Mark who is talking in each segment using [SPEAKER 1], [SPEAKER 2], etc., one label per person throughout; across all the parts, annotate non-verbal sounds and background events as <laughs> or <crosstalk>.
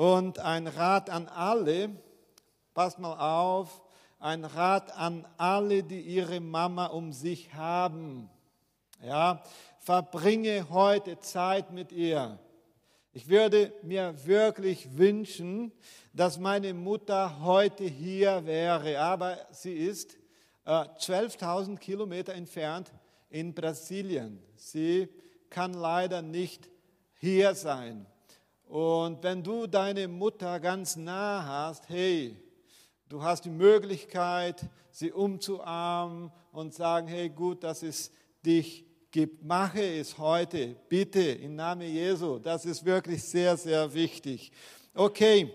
[SPEAKER 1] Und ein Rat an alle, passt mal auf, ein Rat an alle, die ihre Mama um sich haben. Ja, verbringe heute Zeit mit ihr. Ich würde mir wirklich wünschen, dass meine Mutter heute hier wäre, aber sie ist äh, 12.000 Kilometer entfernt in Brasilien. Sie kann leider nicht hier sein. Und wenn du deine Mutter ganz nah hast, hey, du hast die Möglichkeit, sie umzuarmen und sagen, hey, gut, dass es dich gibt. Mache es heute, bitte, im Namen Jesu. Das ist wirklich sehr, sehr wichtig. Okay,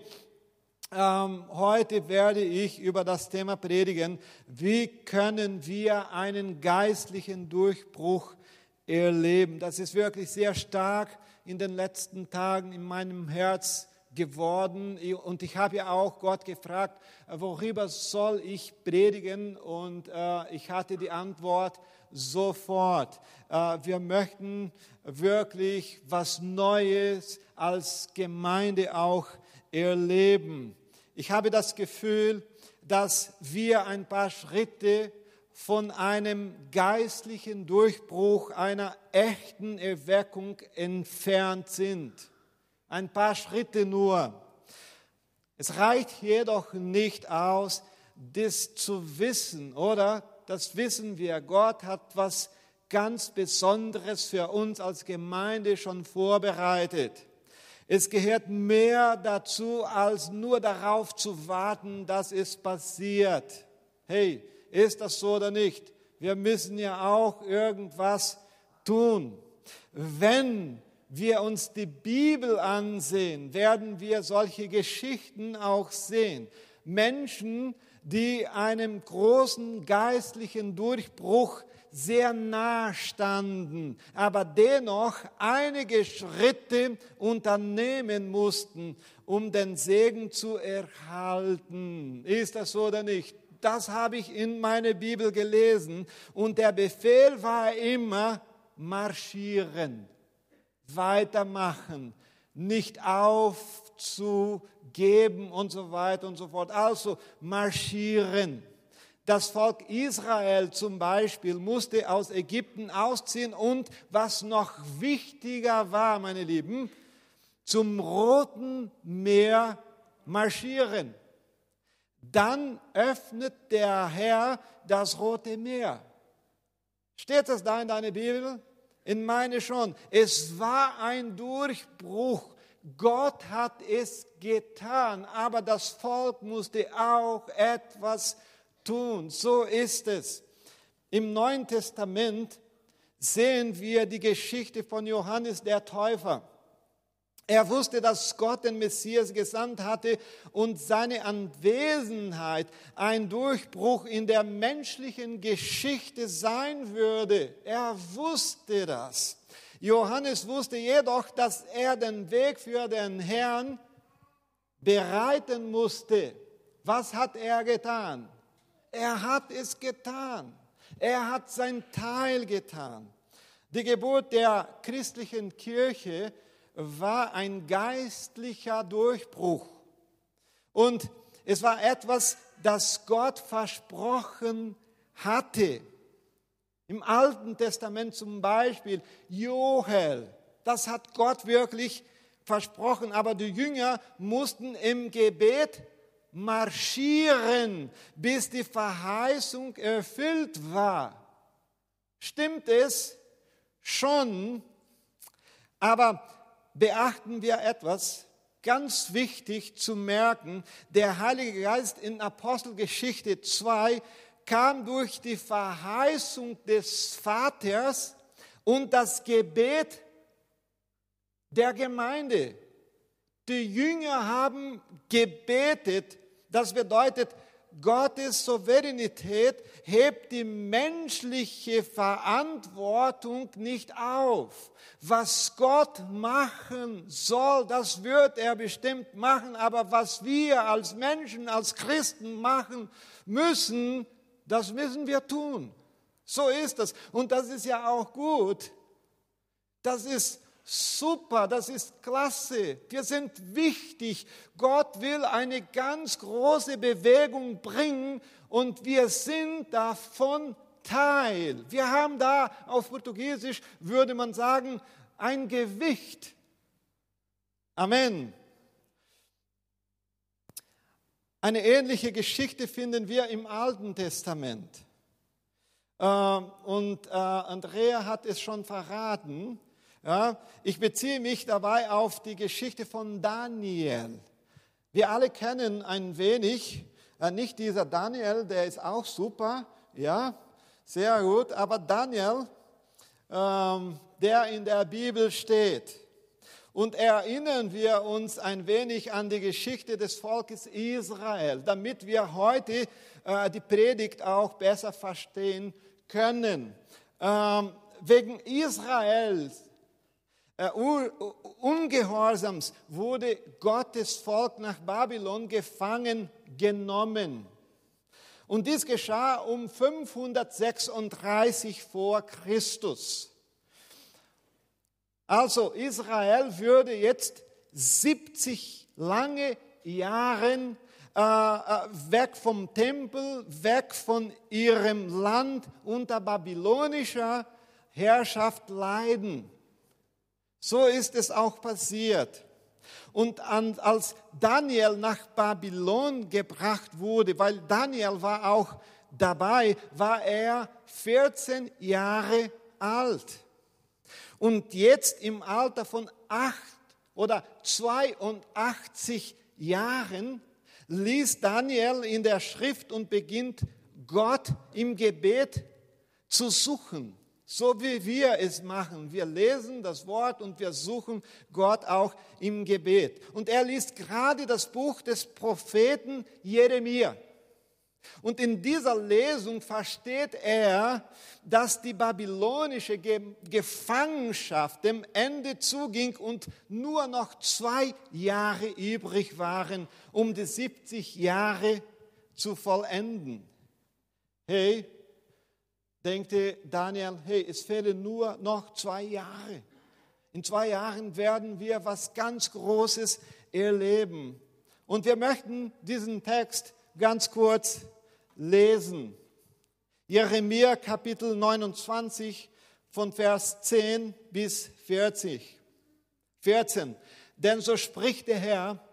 [SPEAKER 1] ähm, heute werde ich über das Thema predigen, wie können wir einen geistlichen Durchbruch erleben. Das ist wirklich sehr stark in den letzten Tagen in meinem Herz geworden. Und ich habe ja auch Gott gefragt, worüber soll ich predigen? Und äh, ich hatte die Antwort sofort. Äh, wir möchten wirklich was Neues als Gemeinde auch erleben. Ich habe das Gefühl, dass wir ein paar Schritte von einem geistlichen Durchbruch, einer echten Erweckung entfernt sind. Ein paar Schritte nur. Es reicht jedoch nicht aus, das zu wissen, oder? Das wissen wir. Gott hat was ganz Besonderes für uns als Gemeinde schon vorbereitet. Es gehört mehr dazu, als nur darauf zu warten, dass es passiert. Hey, ist das so oder nicht? Wir müssen ja auch irgendwas tun. Wenn wir uns die Bibel ansehen, werden wir solche Geschichten auch sehen. Menschen, die einem großen geistlichen Durchbruch sehr nah standen, aber dennoch einige Schritte unternehmen mussten, um den Segen zu erhalten. Ist das so oder nicht? Das habe ich in meiner Bibel gelesen. Und der Befehl war immer marschieren, weitermachen, nicht aufzugeben und so weiter und so fort. Also marschieren. Das Volk Israel zum Beispiel musste aus Ägypten ausziehen und was noch wichtiger war, meine Lieben, zum Roten Meer marschieren. Dann öffnet der Herr das Rote Meer. Steht das da in deiner Bibel? In meine schon. Es war ein Durchbruch. Gott hat es getan, aber das Volk musste auch etwas tun. So ist es. Im Neuen Testament sehen wir die Geschichte von Johannes der Täufer. Er wusste, dass Gott den Messias gesandt hatte und seine Anwesenheit ein Durchbruch in der menschlichen Geschichte sein würde. Er wusste das. Johannes wusste jedoch, dass er den Weg für den Herrn bereiten musste. Was hat er getan? Er hat es getan. Er hat sein Teil getan. Die Geburt der christlichen Kirche war ein geistlicher Durchbruch. Und es war etwas, das Gott versprochen hatte. Im Alten Testament zum Beispiel Joel, das hat Gott wirklich versprochen, aber die Jünger mussten im Gebet marschieren, bis die Verheißung erfüllt war. Stimmt es? Schon. Aber beachten wir etwas, ganz wichtig zu merken, der Heilige Geist in Apostelgeschichte 2 kam durch die Verheißung des Vaters und das Gebet der Gemeinde. Die Jünger haben gebetet, das bedeutet, Gottes Souveränität hebt die menschliche Verantwortung nicht auf. Was Gott machen soll, das wird er bestimmt machen, aber was wir als Menschen, als Christen machen müssen, das müssen wir tun. So ist das. Und das ist ja auch gut. Das ist Super, das ist klasse. Wir sind wichtig. Gott will eine ganz große Bewegung bringen und wir sind davon Teil. Wir haben da auf Portugiesisch, würde man sagen, ein Gewicht. Amen. Eine ähnliche Geschichte finden wir im Alten Testament. Ähm, und äh, Andrea hat es schon verraten. Ich beziehe mich dabei auf die Geschichte von Daniel. Wir alle kennen ein wenig, äh, nicht dieser Daniel, der ist auch super, ja, sehr gut, aber Daniel, ähm, der in der Bibel steht. Und erinnern wir uns ein wenig an die Geschichte des Volkes Israel, damit wir heute äh, die Predigt auch besser verstehen können. Ähm, wegen Israels Ungehorsams wurde Gottes Volk nach Babylon gefangen genommen. Und dies geschah um 536 vor Christus. Also Israel würde jetzt 70 lange Jahre äh, äh, weg vom Tempel, weg von ihrem Land unter babylonischer Herrschaft leiden. So ist es auch passiert. Und als Daniel nach Babylon gebracht wurde, weil Daniel war auch dabei, war er 14 Jahre alt. Und jetzt im Alter von 8 oder 82 Jahren liest Daniel in der Schrift und beginnt Gott im Gebet zu suchen. So wie wir es machen. Wir lesen das Wort und wir suchen Gott auch im Gebet. Und er liest gerade das Buch des Propheten Jeremia. Und in dieser Lesung versteht er, dass die babylonische Gefangenschaft dem Ende zuging und nur noch zwei Jahre übrig waren, um die 70 Jahre zu vollenden. Hey, denkte Daniel, hey, es fehlen nur noch zwei Jahre. In zwei Jahren werden wir was ganz Großes erleben. Und wir möchten diesen Text ganz kurz lesen. Jeremia Kapitel 29 von Vers 10 bis 40. 14. Denn so spricht der Herr,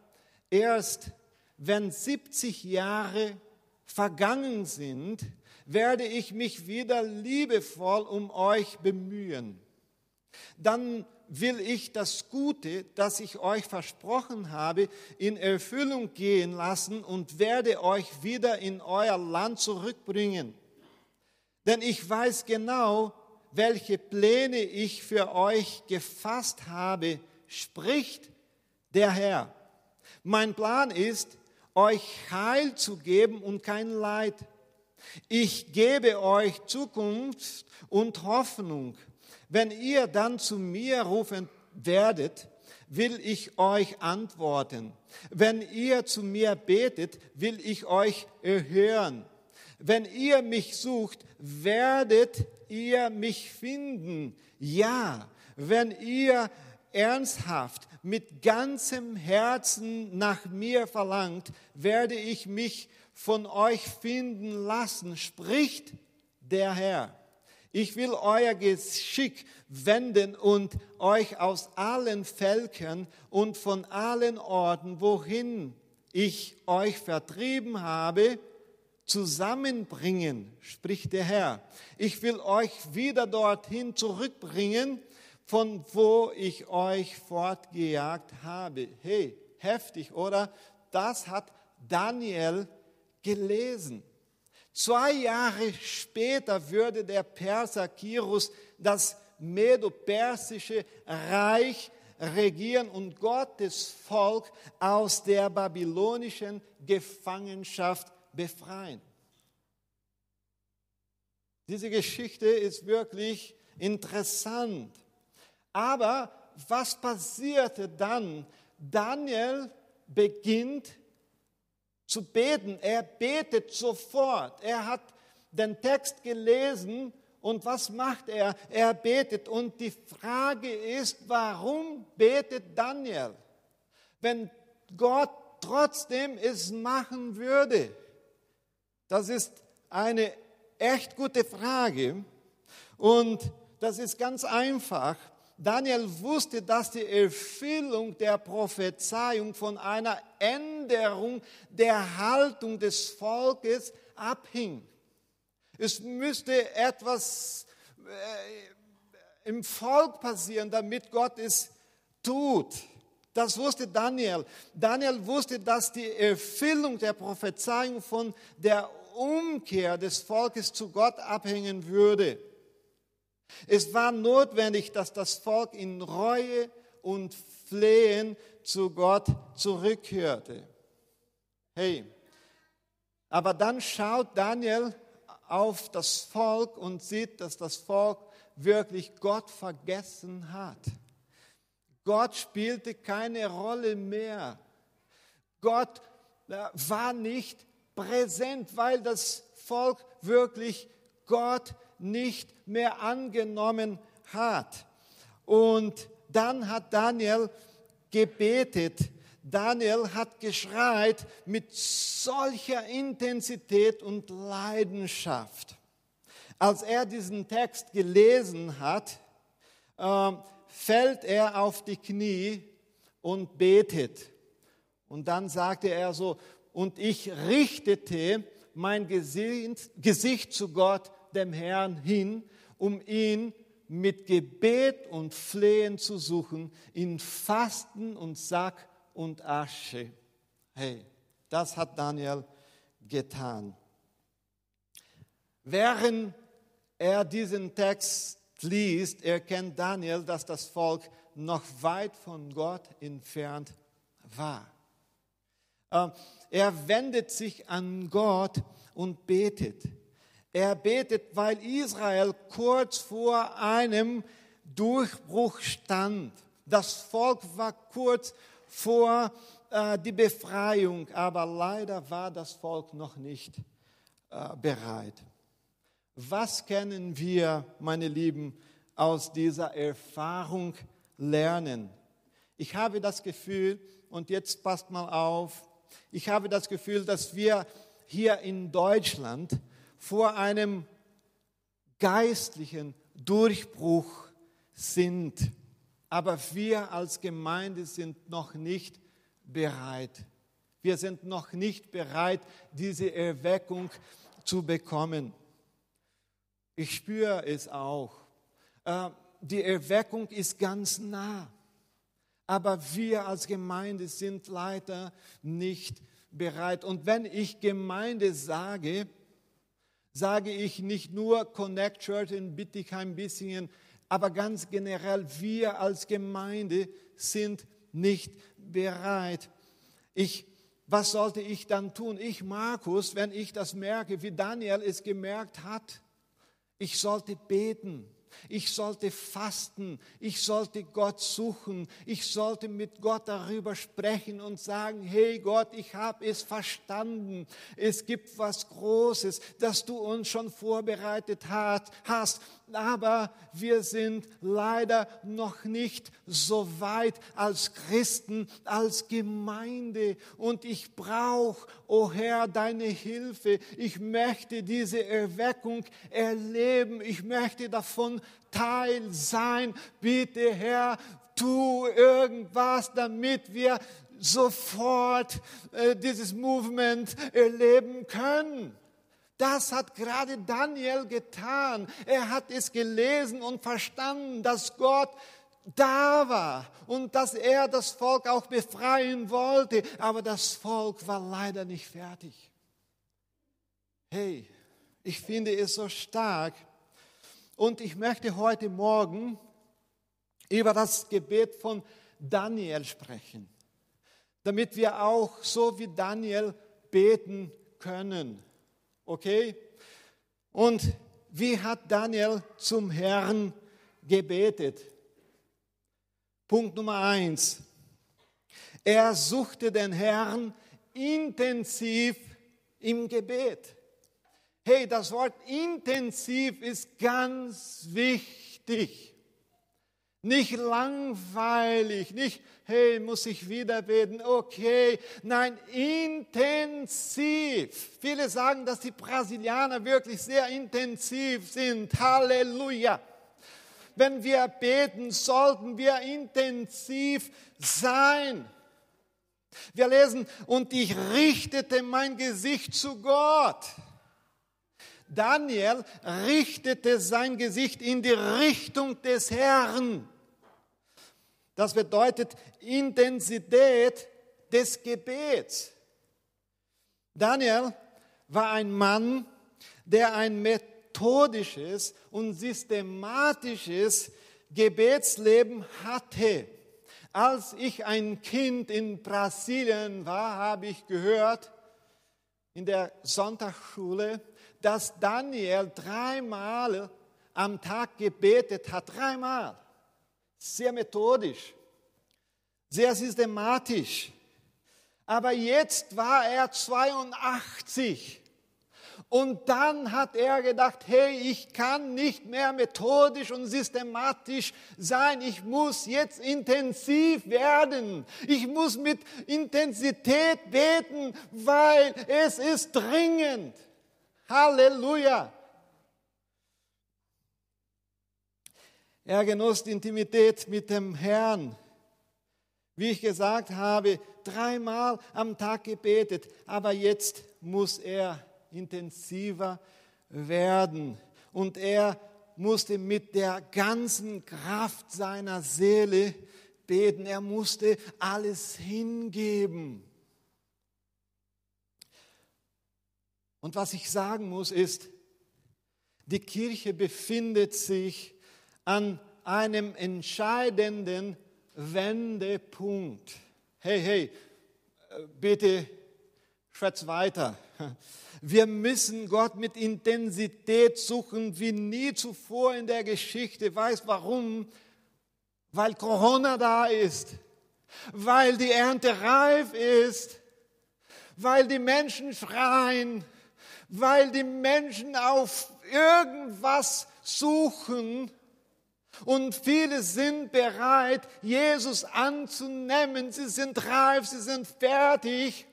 [SPEAKER 1] erst wenn 70 Jahre vergangen sind, werde ich mich wieder liebevoll um euch bemühen. Dann will ich das Gute, das ich euch versprochen habe, in Erfüllung gehen lassen und werde euch wieder in euer Land zurückbringen. Denn ich weiß genau, welche Pläne ich für euch gefasst habe, spricht der Herr. Mein Plan ist, euch Heil zu geben und kein Leid ich gebe euch Zukunft und Hoffnung. Wenn ihr dann zu mir rufen werdet, will ich euch antworten. Wenn ihr zu mir betet, will ich euch erhören. Wenn ihr mich sucht, werdet ihr mich finden. Ja, wenn ihr ernsthaft mit ganzem Herzen nach mir verlangt, werde ich mich von euch finden lassen, spricht der Herr. Ich will euer Geschick wenden und euch aus allen Völkern und von allen Orten, wohin ich euch vertrieben habe, zusammenbringen, spricht der Herr. Ich will euch wieder dorthin zurückbringen, von wo ich euch fortgejagt habe. Hey, heftig, oder? Das hat Daniel gelesen. Zwei Jahre später würde der Perser Kirus das medo-persische Reich regieren und Gottes Volk aus der babylonischen Gefangenschaft befreien. Diese Geschichte ist wirklich interessant. Aber was passierte dann? Daniel beginnt zu beten. Er betet sofort. Er hat den Text gelesen Und was macht er? Er betet. Und die Frage ist, warum betet Daniel? Wenn Gott trotzdem es machen würde. Das ist eine echt gute Frage. Und das ist ganz einfach. Daniel wusste, dass die Erfüllung der Prophezeiung von einer Änderung der Haltung des Volkes abhing. Es müsste etwas äh, im Volk passieren, damit Gott es tut. Das wusste Daniel. Daniel wusste, dass die Erfüllung der Prophezeiung von der Umkehr des Volkes zu Gott abhängen würde. Es war notwendig, dass das Volk in Reue und Flehen zu Gott zurückhörte. Hey, aber dann schaut Daniel auf das Volk und sieht, dass das Volk wirklich Gott vergessen hat. Gott spielte keine Rolle mehr. Gott äh, war nicht präsent, weil das Volk wirklich Gott nicht mehr angenommen hat. Und dann hat Daniel gebetet. Daniel hat geschreit mit solcher Intensität und Leidenschaft. Als er diesen Text gelesen hat, äh, fällt er auf die Knie und betet. Und dann sagte er so, und ich richtete mein Gesicht zu Gott, dem Herrn, hin, um ihn mit Gebet und Flehen zu suchen, in Fasten und Sack und Asche. Hey, das hat Daniel getan. Während er diesen Text liest, erkennt Daniel, dass das Volk noch weit von Gott entfernt war. Ähm, er wendet sich an Gott und betet. Er betet, weil Israel kurz vor einem Durchbruch stand. Das Volk war kurz vor äh, die Befreiung, aber leider war das Volk noch nicht äh, bereit. Was können wir, meine Lieben, aus dieser Erfahrung lernen? Ich habe das Gefühl, und jetzt passt mal auf, ich habe das Gefühl, dass wir hier in Deutschland vor einem geistlichen Durchbruch sind. Aber wir als Gemeinde sind noch nicht bereit. Wir sind noch nicht bereit, diese Erweckung zu bekommen. Ich spüre es auch. Äh, die Erweckung ist ganz nah. Aber wir als Gemeinde sind leider nicht bereit. Und wenn ich Gemeinde sage, sage ich nicht nur Connect Church in Bittigheim, Bissingen, aber ganz generell, wir als Gemeinde sind nicht bereit. Ich, was sollte ich dann tun? Ich, Markus, wenn ich das merke, wie Daniel es gemerkt hat, ich sollte beten. Ich sollte fasten, ich sollte Gott suchen, ich sollte mit Gott darüber sprechen und sagen, hey Gott, ich habe es verstanden, es gibt was Großes, das du uns schon vorbereitet hast, aber wir sind leider noch nicht so weit als Christen, als Gemeinde. Und ich brauche, o oh Herr, deine Hilfe. Ich möchte diese Erweckung erleben. Ich möchte davon Teil sein. Bitte, Herr, tu irgendwas, damit wir sofort äh, dieses Movement erleben können. Das hat gerade Daniel getan. Er hat es gelesen und verstanden, dass Gott da war und dass er das Volk auch befreien wollte. Aber das Volk war leider nicht fertig. Hey, ich finde es so stark. Und ich möchte heute Morgen über das Gebet von Daniel sprechen, damit wir auch so wie Daniel beten können. Okay? Und wie hat Daniel zum Herrn gebetet? Punkt Nummer eins. Er suchte den Herrn intensiv im Gebet. Hey, das Wort intensiv ist ganz wichtig. Nicht langweilig, nicht, hey, muss ich wieder beten, okay. Nein, intensiv. Viele sagen, dass die Brasilianer wirklich sehr intensiv sind. Halleluja. Wenn wir beten, sollten wir intensiv sein. Wir lesen, und ich richtete mein Gesicht zu Gott. Daniel richtete sein Gesicht in die Richtung des Herrn. Das bedeutet Intensität des Gebets. Daniel war ein Mann, der ein methodisches und systematisches Gebetsleben hatte. Als ich ein Kind in Brasilien war, habe ich gehört in der Sonntagsschule, dass Daniel dreimal am Tag gebetet hat. Dreimal sehr methodisch, sehr systematisch. Aber jetzt war er 82. Und dann hat er gedacht, hey, ich kann nicht mehr methodisch und systematisch sein. Ich muss jetzt intensiv werden. Ich muss mit Intensität beten, weil es ist dringend. Halleluja. Er genoss Intimität mit dem Herrn. Wie ich gesagt habe, dreimal am Tag gebetet, aber jetzt muss er intensiver werden. Und er musste mit der ganzen Kraft seiner Seele beten. Er musste alles hingeben. Und was ich sagen muss ist, die Kirche befindet sich an einem entscheidenden Wendepunkt. Hey, hey, bitte schwätz weiter. <laughs> Wir müssen Gott mit Intensität suchen wie nie zuvor in der Geschichte. Weißt warum? Weil Corona da ist, weil die Ernte reif ist, weil die Menschen schreien, weil die Menschen auf irgendwas suchen, und viele sind bereit, Jesus anzunehmen. Sie sind reif, sie sind fertig.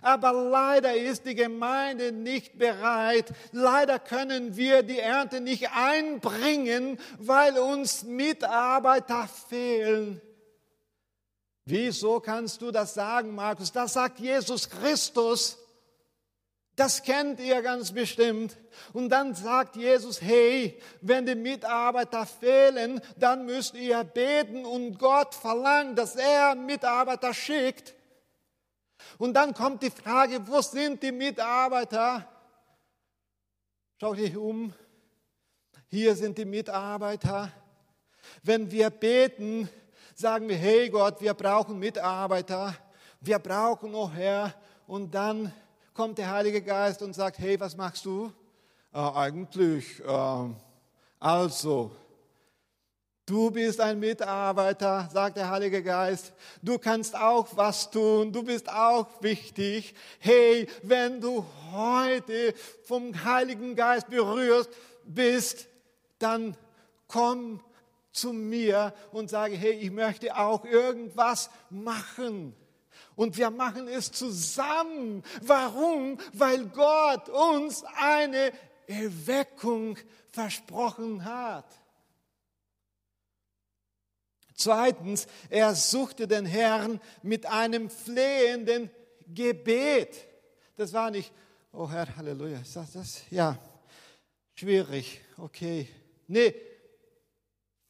[SPEAKER 1] Aber leider ist die Gemeinde nicht bereit. Leider können wir die Ernte nicht einbringen, weil uns Mitarbeiter fehlen. Wieso kannst du das sagen, Markus? Das sagt Jesus Christus. Das kennt ihr ganz bestimmt. Und dann sagt Jesus, hey, wenn die Mitarbeiter fehlen, dann müsst ihr beten und Gott verlangt, dass er Mitarbeiter schickt. Und dann kommt die Frage, wo sind die Mitarbeiter? Schau dich um. Hier sind die Mitarbeiter. Wenn wir beten, sagen wir, hey Gott, wir brauchen Mitarbeiter. Wir brauchen, oh Herr. Und dann kommt der Heilige Geist und sagt, hey, was machst du? Äh, eigentlich, äh, also, du bist ein Mitarbeiter, sagt der Heilige Geist. Du kannst auch was tun, du bist auch wichtig. Hey, wenn du heute vom Heiligen Geist berührt bist, dann komm zu mir und sage, hey, ich möchte auch irgendwas machen. Und wir machen es zusammen. Warum? Weil Gott uns eine Erweckung versprochen hat. Zweitens, er suchte den Herrn mit einem flehenden Gebet. Das war nicht, oh Herr, Halleluja, ist das das? Ja, schwierig, okay. Nee,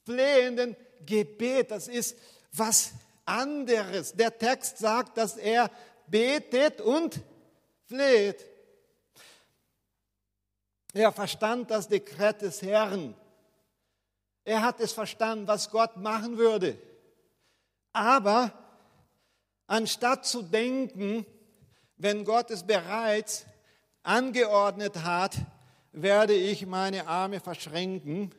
[SPEAKER 1] flehenden Gebet, das ist was anderes. Der Text sagt, dass er betet und fleht. Er verstand das Dekret des Herrn. Er hat es verstanden, was Gott machen würde. Aber anstatt zu denken, wenn Gott es bereits angeordnet hat, werde ich meine Arme verschränken,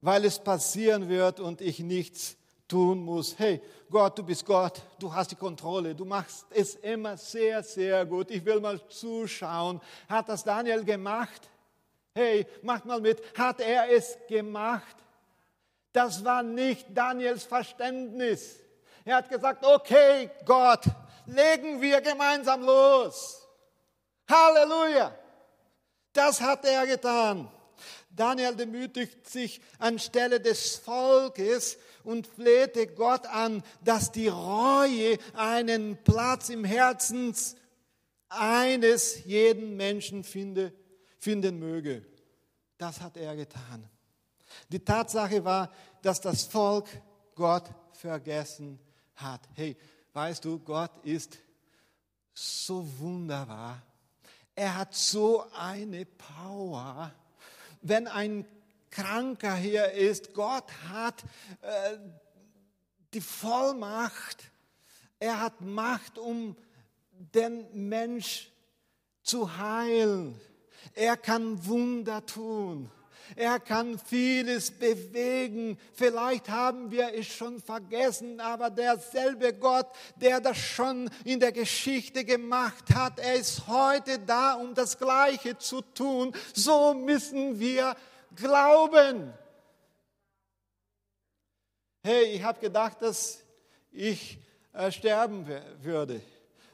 [SPEAKER 1] weil es passieren wird und ich nichts tun muss. Hey, Gott, du bist Gott, du hast die Kontrolle, du machst es immer sehr, sehr gut. Ich will mal zuschauen. Hat das Daniel gemacht? Hey, macht mal mit. Hat er es gemacht? Das war nicht Daniels Verständnis. Er hat gesagt, okay, Gott, legen wir gemeinsam los. Halleluja. Das hat er getan. Daniel demütigt sich anstelle des Volkes und flehte Gott an, dass die Reue einen Platz im Herzen eines jeden Menschen finde, finden möge. Das hat er getan. Die Tatsache war, dass das Volk Gott vergessen hat. Hey, weißt du, Gott ist so wunderbar. Er hat so eine Power wenn ein Kranker hier ist, Gott hat äh, die Vollmacht, er hat Macht, um den Mensch zu heilen. Er kann Wunder tun. Er kann vieles bewegen. Vielleicht haben wir es schon vergessen, aber derselbe Gott, der das schon in der Geschichte gemacht hat, er ist heute da, um das Gleiche zu tun. So müssen wir glauben. Hey, ich habe gedacht, dass ich äh, sterben würde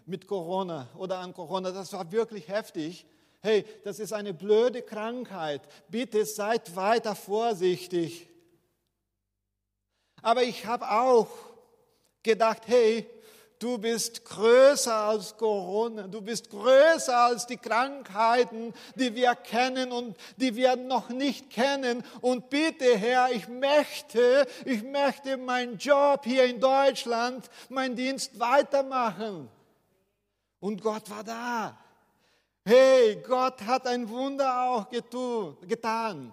[SPEAKER 1] mit Corona oder an Corona. Das war wirklich heftig hey, das ist eine blöde Krankheit, bitte seid weiter vorsichtig. Aber ich habe auch gedacht, hey, du bist größer als Corona, du bist größer als die Krankheiten, die wir kennen und die wir noch nicht kennen. Und bitte, Herr, ich möchte, ich möchte meinen Job hier in Deutschland, meinen Dienst weitermachen. Und Gott war da. Hey, Gott hat ein Wunder auch getan.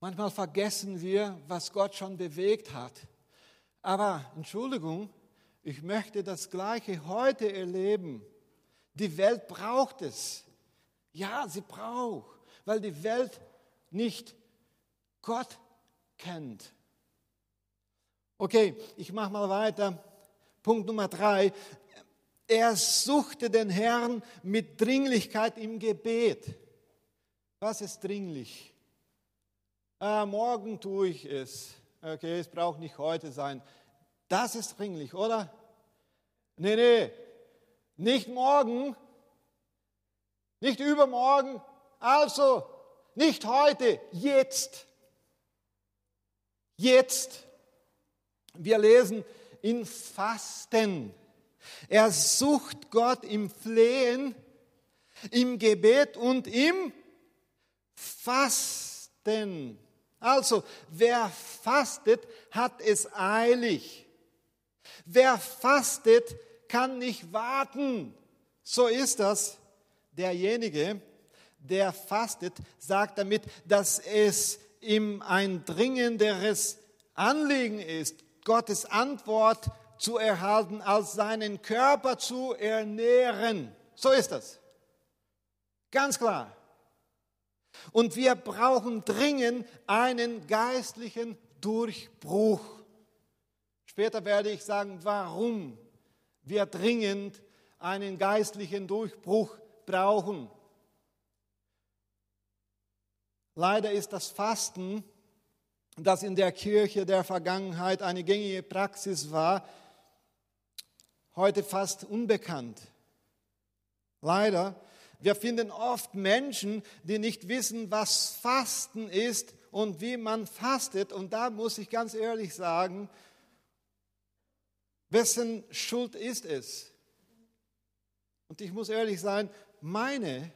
[SPEAKER 1] Manchmal vergessen wir, was Gott schon bewegt hat. Aber Entschuldigung, ich möchte das Gleiche heute erleben. Die Welt braucht es. Ja, sie braucht, weil die Welt nicht Gott kennt. Okay, ich mache mal weiter. Punkt Nummer drei, er suchte den Herrn mit Dringlichkeit im Gebet. Was ist dringlich? Ah, morgen tue ich es. Okay, es braucht nicht heute sein. Das ist dringlich, oder? Nee, nee, nicht morgen, nicht übermorgen, also nicht heute, jetzt. Jetzt. Wir lesen in Fasten. Er sucht Gott im Flehen, im Gebet und im Fasten. Also, wer fastet, hat es eilig. Wer fastet, kann nicht warten. So ist das. Derjenige, der fastet, sagt damit, dass es ihm ein dringenderes Anliegen ist, Gottes Antwort zu erhalten, als seinen Körper zu ernähren. So ist das. Ganz klar. Und wir brauchen dringend einen geistlichen Durchbruch. Später werde ich sagen, warum wir dringend einen geistlichen Durchbruch brauchen. Leider ist das Fasten das in der Kirche der Vergangenheit eine gängige Praxis war, heute fast unbekannt. Leider, wir finden oft Menschen, die nicht wissen, was Fasten ist und wie man fastet. Und da muss ich ganz ehrlich sagen, wessen Schuld ist es? Und ich muss ehrlich sein, meine,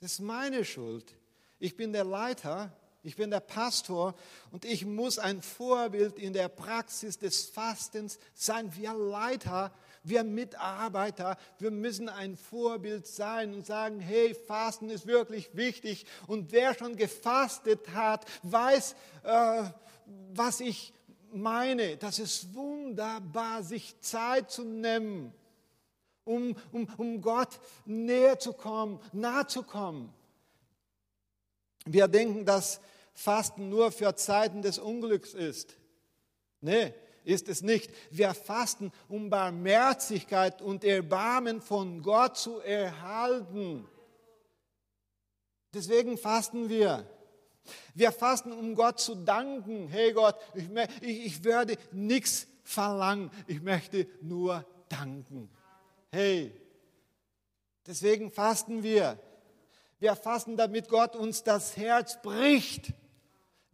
[SPEAKER 1] das ist meine Schuld. Ich bin der Leiter ich bin der Pastor und ich muss ein Vorbild in der Praxis des Fastens sein. Wir Leiter, wir Mitarbeiter, wir müssen ein Vorbild sein und sagen, hey, Fasten ist wirklich wichtig. Und wer schon gefastet hat, weiß, äh, was ich meine. Das ist wunderbar, sich Zeit zu nehmen, um, um, um Gott näher zu kommen, nahe zu kommen. Wir denken, dass Fasten nur für Zeiten des Unglücks ist. Nee, ist es nicht. Wir fasten, um Barmherzigkeit und Erbarmen von Gott zu erhalten. Deswegen fasten wir. Wir fasten, um Gott zu danken. Hey Gott, ich, ich, ich werde nichts verlangen. Ich möchte nur danken. Hey, deswegen fasten wir. Wir fasten, damit Gott uns das Herz bricht.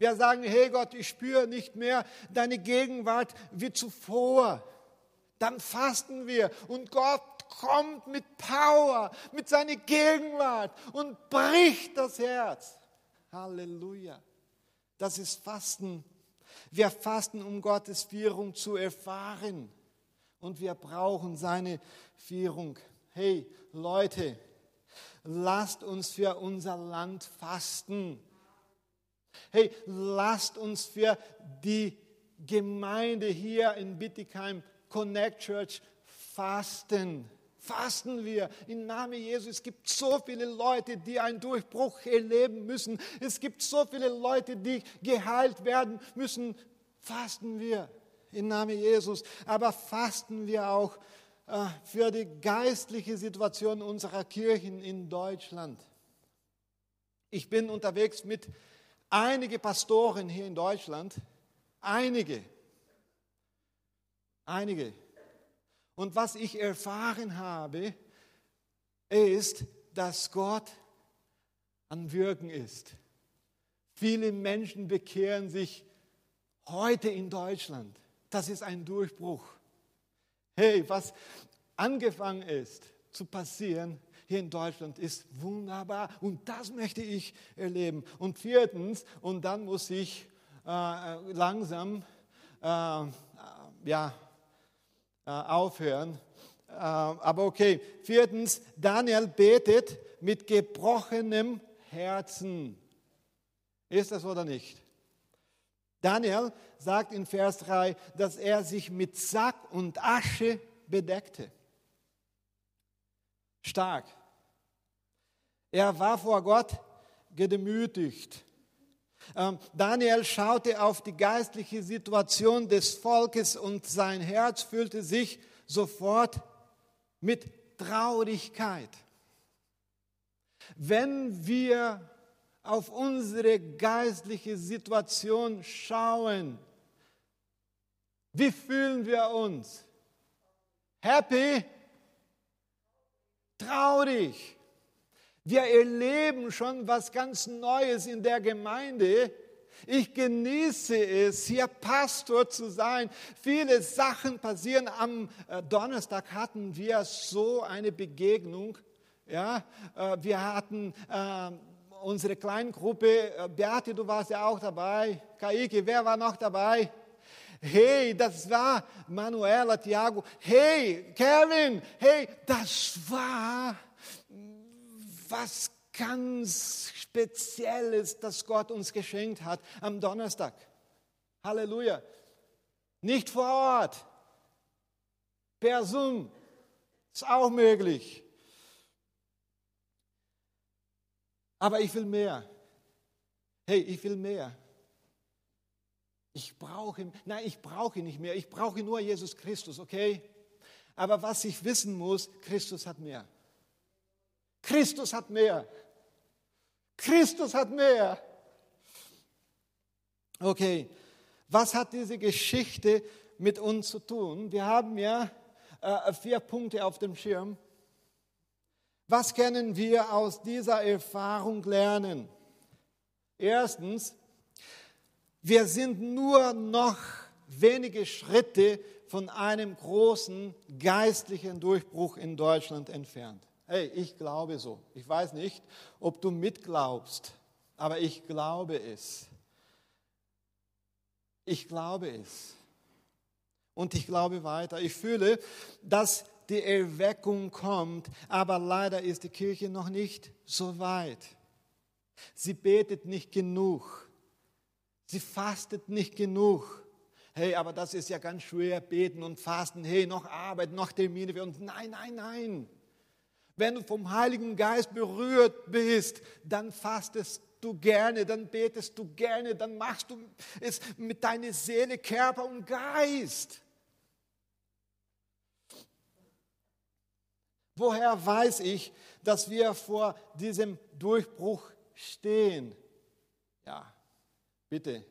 [SPEAKER 1] Wir sagen, hey Gott, ich spüre nicht mehr deine Gegenwart wie zuvor. Dann fasten wir und Gott kommt mit Power, mit seiner Gegenwart und bricht das Herz. Halleluja. Das ist Fasten. Wir fasten, um Gottes Führung zu erfahren. Und wir brauchen seine Führung. Hey Leute, lasst uns für unser Land fasten. Hey, lasst uns für die Gemeinde hier in Bittigheim Connect Church fasten. Fasten wir im Namen Jesus. Es gibt so viele Leute, die einen Durchbruch erleben müssen. Es gibt so viele Leute, die geheilt werden müssen. Fasten wir im Namen Jesus. Aber fasten wir auch äh, für die geistliche Situation unserer Kirchen in Deutschland. Ich bin unterwegs mit einige Pastoren hier in Deutschland, einige, einige. Und was ich erfahren habe, ist, dass Gott an Wirken ist. Viele Menschen bekehren sich heute in Deutschland. Das ist ein Durchbruch. Hey, was angefangen ist zu passieren, hier in Deutschland ist wunderbar und das möchte ich erleben. Und viertens, und dann muss ich äh, langsam äh, ja, äh, aufhören. Äh, aber okay, viertens, Daniel betet mit gebrochenem Herzen. Ist das oder nicht? Daniel sagt in Vers 3, dass er sich mit Sack und Asche bedeckte. Stark. Er war vor Gott gedemütigt. Ähm, Daniel schaute auf die geistliche Situation des Volkes und sein Herz füllte sich sofort mit Traurigkeit. Wenn wir auf unsere geistliche Situation schauen, wie fühlen wir uns? Happy? Traurig? Wir erleben schon was ganz Neues in der Gemeinde. Ich genieße es, hier Pastor zu sein. Viele Sachen passieren. Am äh, Donnerstag hatten wir so eine Begegnung. Ja, äh, wir hatten äh, unsere Kleingruppe. Beate, du warst ja auch dabei. Kaike, wer war noch dabei? Hey, das war Manuela, Thiago. Hey, Kevin. Hey, das war was ganz Spezielles, das Gott uns geschenkt hat am Donnerstag. Halleluja. Nicht vor Ort. Per Zoom. Ist auch möglich. Aber ich will mehr. Hey, ich will mehr. Ich brauche, nein, ich brauche nicht mehr. Ich brauche nur Jesus Christus, okay? Aber was ich wissen muss, Christus hat mehr. Christus hat mehr. Christus hat mehr. Okay, was hat diese Geschichte mit uns zu tun? Wir haben ja äh, vier Punkte auf dem Schirm. Was können wir aus dieser Erfahrung lernen? Erstens, wir sind nur noch wenige Schritte von einem großen geistlichen Durchbruch in Deutschland entfernt. Hey, ich glaube so. Ich weiß nicht, ob du mitglaubst, aber ich glaube es. Ich glaube es. Und ich glaube weiter. Ich fühle, dass die Erweckung kommt, aber leider ist die Kirche noch nicht so weit. Sie betet nicht genug. Sie fastet nicht genug. Hey, aber das ist ja ganz schwer, beten und fasten. Hey, noch Arbeit, noch Termine für uns. Nein, nein, nein. Wenn du vom Heiligen Geist berührt bist, dann fastest, du gerne, dann betest du gerne, dann machst du es mit deiner Seele, Körper und Geist. Woher weiß ich, dass wir vor diesem Durchbruch stehen? Ja, bitte,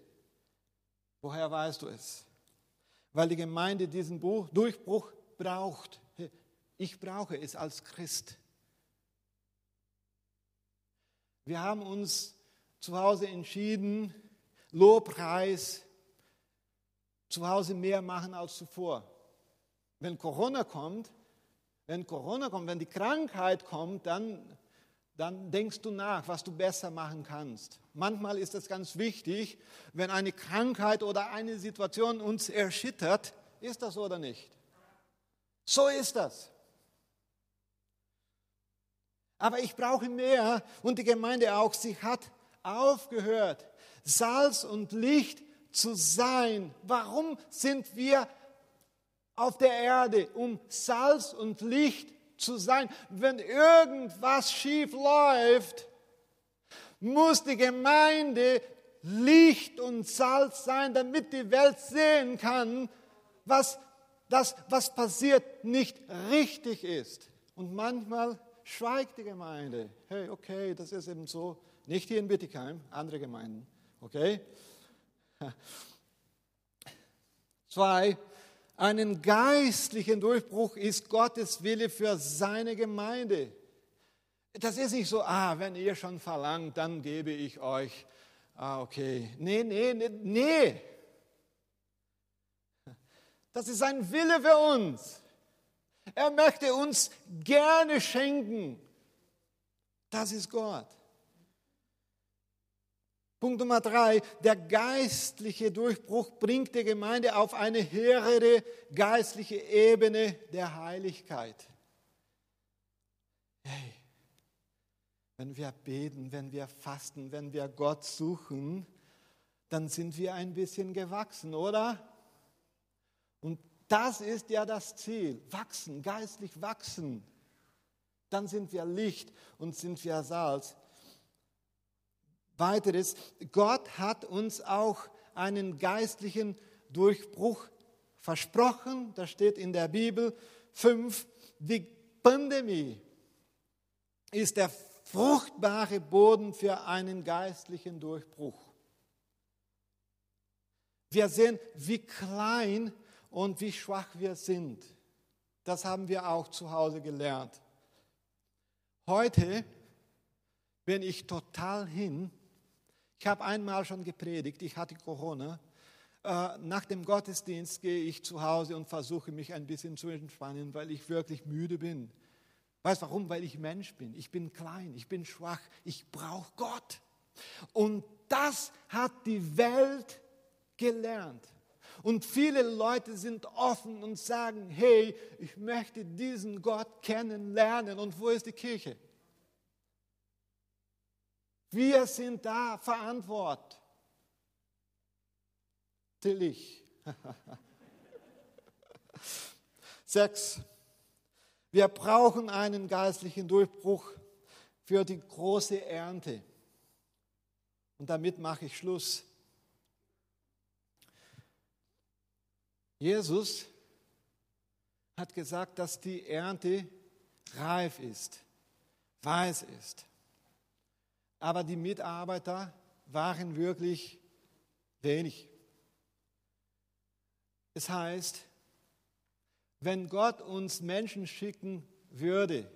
[SPEAKER 1] woher weißt du es? Weil die Gemeinde diesen Durchbruch braucht. Ich brauche es als Christ. Wir haben uns zu Hause entschieden, Lobpreis zu Hause mehr machen als zuvor. Wenn Corona kommt, wenn Corona kommt, wenn die Krankheit kommt, dann, dann denkst du nach, was du besser machen kannst. Manchmal ist es ganz wichtig, wenn eine Krankheit oder eine Situation uns erschüttert, ist das oder nicht? So ist das. Aber ich brauche mehr und die Gemeinde auch. Sie hat aufgehört, Salz und Licht zu sein. Warum sind wir auf der Erde, um Salz und Licht zu sein. Wenn irgendwas schief läuft, muss die Gemeinde Licht und Salz sein, damit die Welt sehen kann, was das, was passiert, nicht richtig ist. Und manchmal schweigt die Gemeinde. Hey, okay, das ist eben so. Nicht hier in Bittigheim, andere Gemeinden. Okay? <laughs> Zwei, einen geistlichen Durchbruch ist Gottes Wille für seine Gemeinde. Das ist nicht so, ah, wenn ihr schon verlangt, dann gebe ich euch. Ah, okay. Nee, nee, nee, nee. Das ist sein Wille für uns. Er möchte uns gerne schenken. Das ist Gott. Punkt Nummer drei, der geistliche Durchbruch bringt die Gemeinde auf eine höhere geistliche Ebene der Heiligkeit. Hey, wenn wir beten, wenn wir fasten, wenn wir Gott suchen, dann sind wir ein bisschen gewachsen, oder? Und das ist ja das Ziel, wachsen, geistlich wachsen. Dann sind wir Licht und sind wir Salz. Weiteres, Gott hat uns auch einen geistlichen Durchbruch versprochen. Das steht in der Bibel 5. Die Pandemie ist der fruchtbare Boden für einen geistlichen Durchbruch. Wir sehen, wie klein und wie schwach wir sind. Das haben wir auch zu Hause gelernt. Heute bin ich total hin ich habe einmal schon gepredigt, ich hatte Corona. Äh, nach dem Gottesdienst gehe ich zu Hause und versuche mich ein bisschen zu entspannen, weil ich wirklich müde bin. Weißt du warum? Weil ich Mensch bin. Ich bin klein, ich bin schwach, ich brauche Gott. Und das hat die Welt gelernt. Und viele Leute sind offen und sagen, hey, ich möchte diesen Gott kennenlernen. Und wo ist die Kirche? Wir sind da verantwortlich. <laughs> Sechs. Wir brauchen einen geistlichen Durchbruch für die große Ernte. Und damit mache ich Schluss. Jesus hat gesagt, dass die Ernte reif ist, weiß ist aber die Mitarbeiter waren wirklich wenig. Es heißt, wenn Gott uns Menschen schicken würde,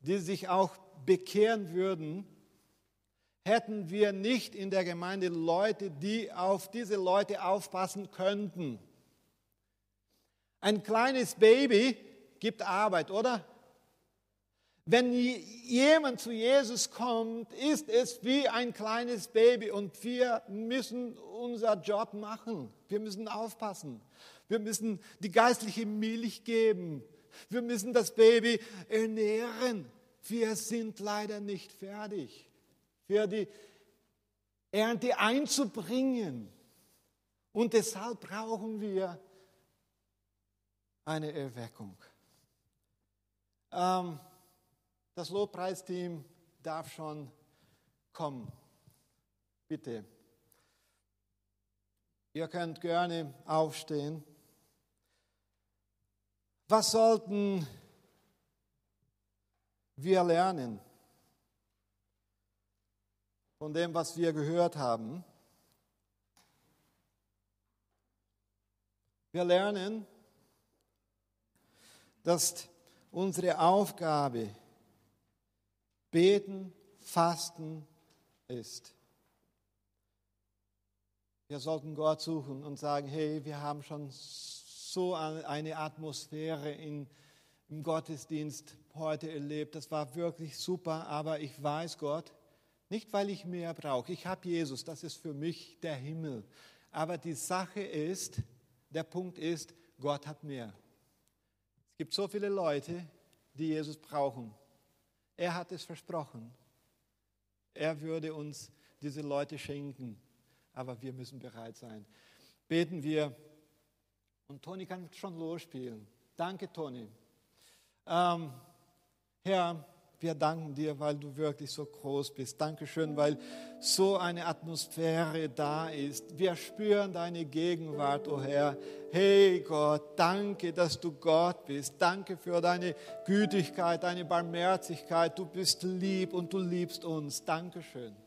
[SPEAKER 1] die sich auch bekehren würden, hätten wir nicht in der Gemeinde Leute, die auf diese Leute aufpassen könnten. Ein kleines Baby gibt Arbeit, oder? Wenn jemand zu Jesus kommt, ist es wie ein kleines Baby und wir müssen unser Job machen. Wir müssen aufpassen. Wir müssen die geistliche Milch geben. Wir müssen das Baby ernähren. Wir sind leider nicht fertig, für die Ernte einzubringen. Und deshalb brauchen wir eine Erweckung. Ähm, das Lobpreisteam darf schon kommen. Bitte. Ihr könnt gerne aufstehen. Was sollten wir lernen von dem, was wir gehört haben? Wir lernen, dass unsere Aufgabe beten, fasten ist. Wir sollten Gott suchen und sagen, hey, wir haben schon so eine Atmosphäre in, im Gottesdienst heute erlebt. Das war wirklich super, aber ich weiß Gott, nicht weil ich mehr brauche. Ich habe Jesus, das ist für mich der Himmel. Aber die Sache ist, der Punkt ist, Gott hat mehr. Es gibt so viele Leute, die Jesus brauchen. Er hat es versprochen. Er würde uns diese Leute schenken aber wir müssen bereit sein. Beten wir. Und Toni kann schon losspielen. Danke, Toni. Ähm, Herr, wir danken dir, weil du wirklich so groß bist. Dankeschön, weil so eine Atmosphäre da ist. Wir spüren deine Gegenwart, o oh Herr. Hey Gott, danke, dass du Gott bist. Danke für deine Gütigkeit, deine Barmherzigkeit. Du bist lieb und du liebst uns. Dankeschön.